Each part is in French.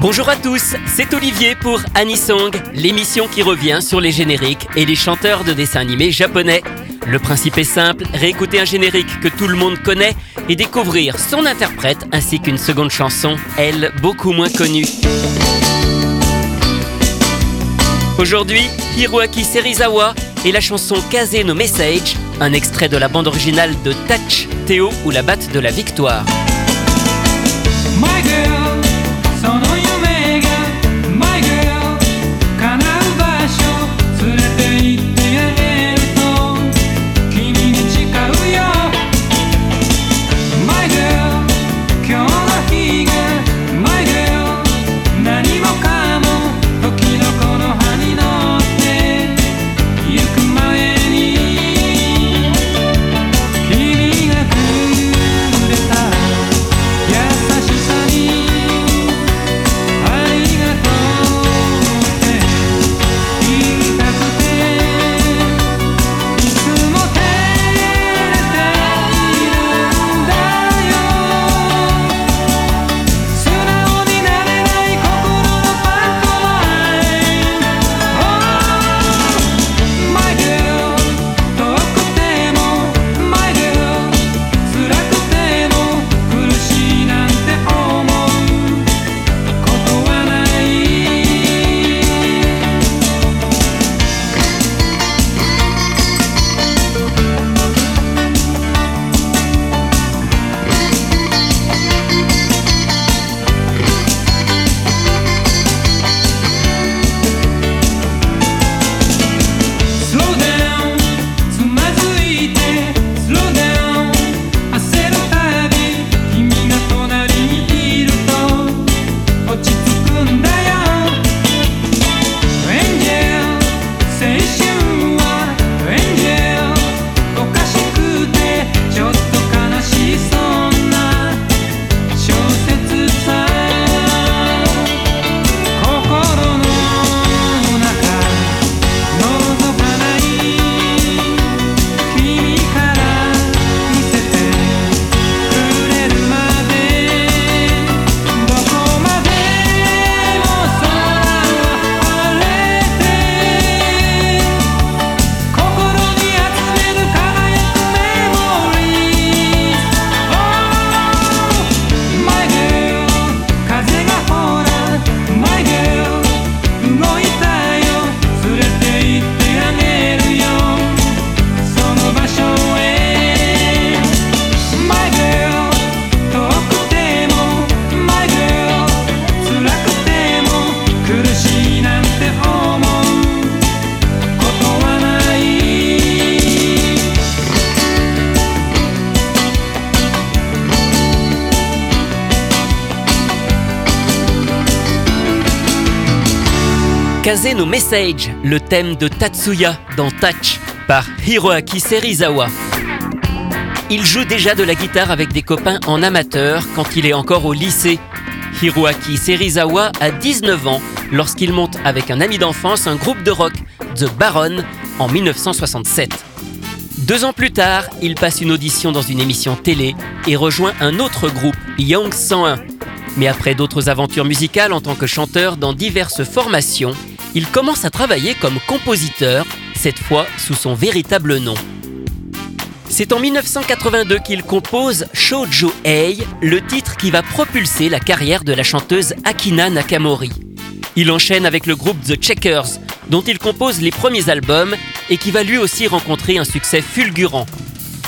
Bonjour à tous, c'est Olivier pour Anisong, l'émission qui revient sur les génériques et les chanteurs de dessins animés japonais. Le principe est simple, réécouter un générique que tout le monde connaît et découvrir son interprète ainsi qu'une seconde chanson, elle beaucoup moins connue. Aujourd'hui, Hiroaki Serizawa et la chanson Kaze no Message, un extrait de la bande originale de Touch, Théo ou la batte de la victoire. Kaze no Message, le thème de Tatsuya dans Touch par Hiroaki Serizawa. Il joue déjà de la guitare avec des copains en amateur quand il est encore au lycée. Hiroaki Serizawa a 19 ans lorsqu'il monte avec un ami d'enfance un groupe de rock, The Baron, en 1967. Deux ans plus tard, il passe une audition dans une émission télé et rejoint un autre groupe, Young 101. Mais après d'autres aventures musicales en tant que chanteur dans diverses formations, il commence à travailler comme compositeur, cette fois sous son véritable nom. C'est en 1982 qu'il compose Shoujo Ei, le titre qui va propulser la carrière de la chanteuse Akina Nakamori. Il enchaîne avec le groupe The Checkers, dont il compose les premiers albums et qui va lui aussi rencontrer un succès fulgurant.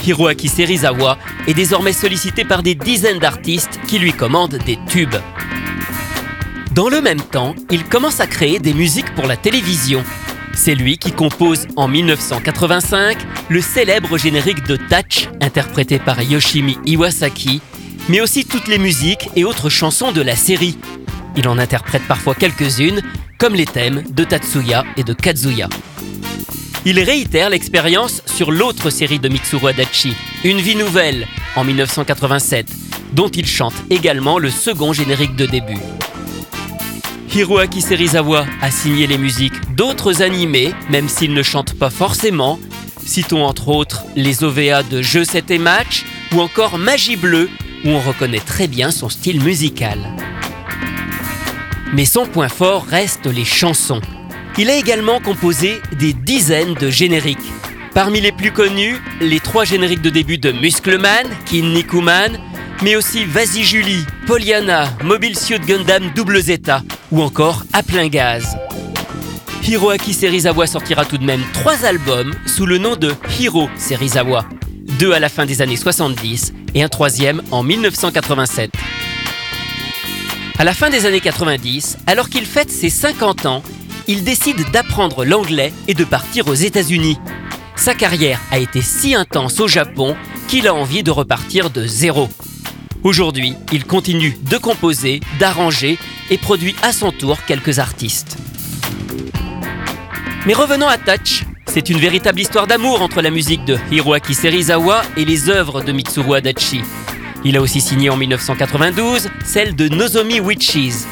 Hiroaki Serizawa est désormais sollicité par des dizaines d'artistes qui lui commandent des tubes. Dans le même temps, il commence à créer des musiques pour la télévision. C'est lui qui compose en 1985 le célèbre générique de Touch, interprété par Yoshimi Iwasaki, mais aussi toutes les musiques et autres chansons de la série. Il en interprète parfois quelques-unes, comme les thèmes de Tatsuya et de Kazuya. Il réitère l'expérience sur l'autre série de Mitsuru Adachi, Une vie nouvelle, en 1987, dont il chante également le second générique de début. Hiroaki Serizawa a signé les musiques d'autres animés, même s'il ne chante pas forcément. Citons entre autres les OVA de Jeux 7 et Match ou encore Magie Bleue, où on reconnaît très bien son style musical. Mais son point fort reste les chansons. Il a également composé des dizaines de génériques. Parmi les plus connus, les trois génériques de début de Muscleman, Kinnikuman, mais aussi Vas-y Julie, Pollyanna, Mobile Suit Gundam Double Zeta ou encore À plein gaz. Hiroaki Serizawa sortira tout de même trois albums sous le nom de Hiro Serizawa, deux à la fin des années 70 et un troisième en 1987. À la fin des années 90, alors qu'il fête ses 50 ans, il décide d'apprendre l'anglais et de partir aux États-Unis. Sa carrière a été si intense au Japon qu'il a envie de repartir de zéro. Aujourd'hui, il continue de composer, d'arranger et produit à son tour quelques artistes. Mais revenons à Touch. C'est une véritable histoire d'amour entre la musique de Hiroaki Serizawa et les œuvres de Mitsuru Adachi. Il a aussi signé en 1992 celle de Nozomi Witches.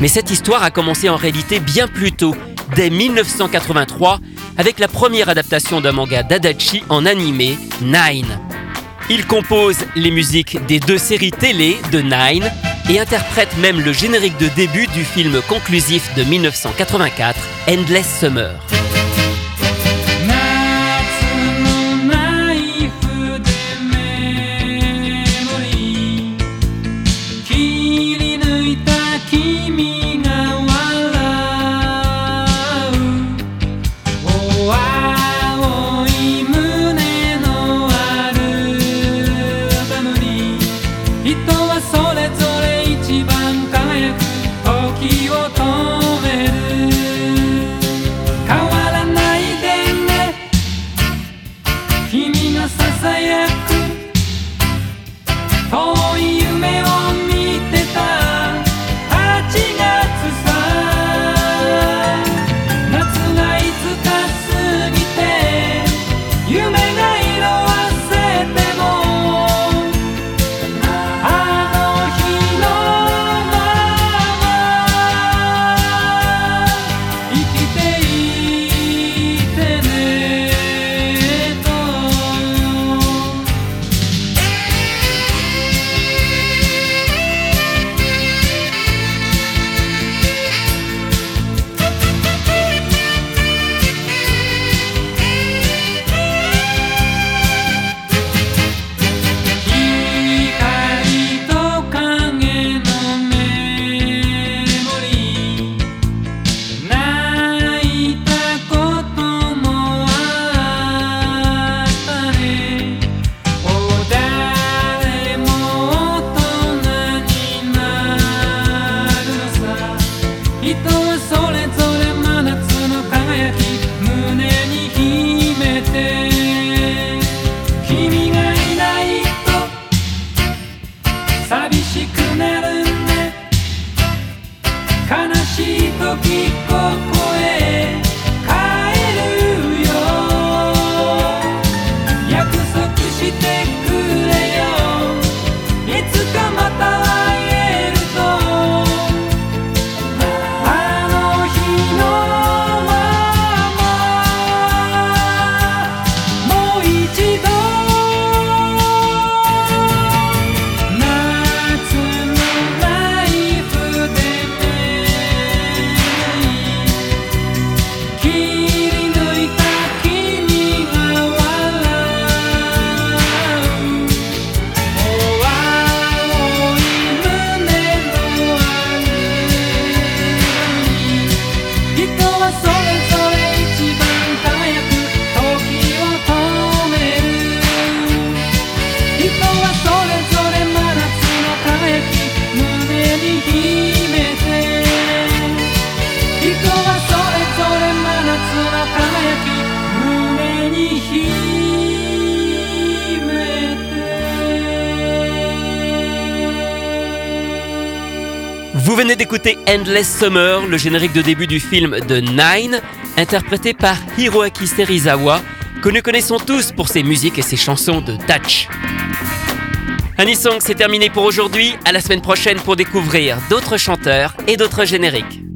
Mais cette histoire a commencé en réalité bien plus tôt, dès 1983, avec la première adaptation d'un manga d'Adachi en animé, Nine. Il compose les musiques des deux séries télé de Nine et interprète même le générique de début du film conclusif de 1984, Endless Summer. Yo venez d'écouter Endless Summer, le générique de début du film de Nine, interprété par Hiroaki Serizawa, que nous connaissons tous pour ses musiques et ses chansons de Touch. Anisong, c'est terminé pour aujourd'hui. À la semaine prochaine pour découvrir d'autres chanteurs et d'autres génériques.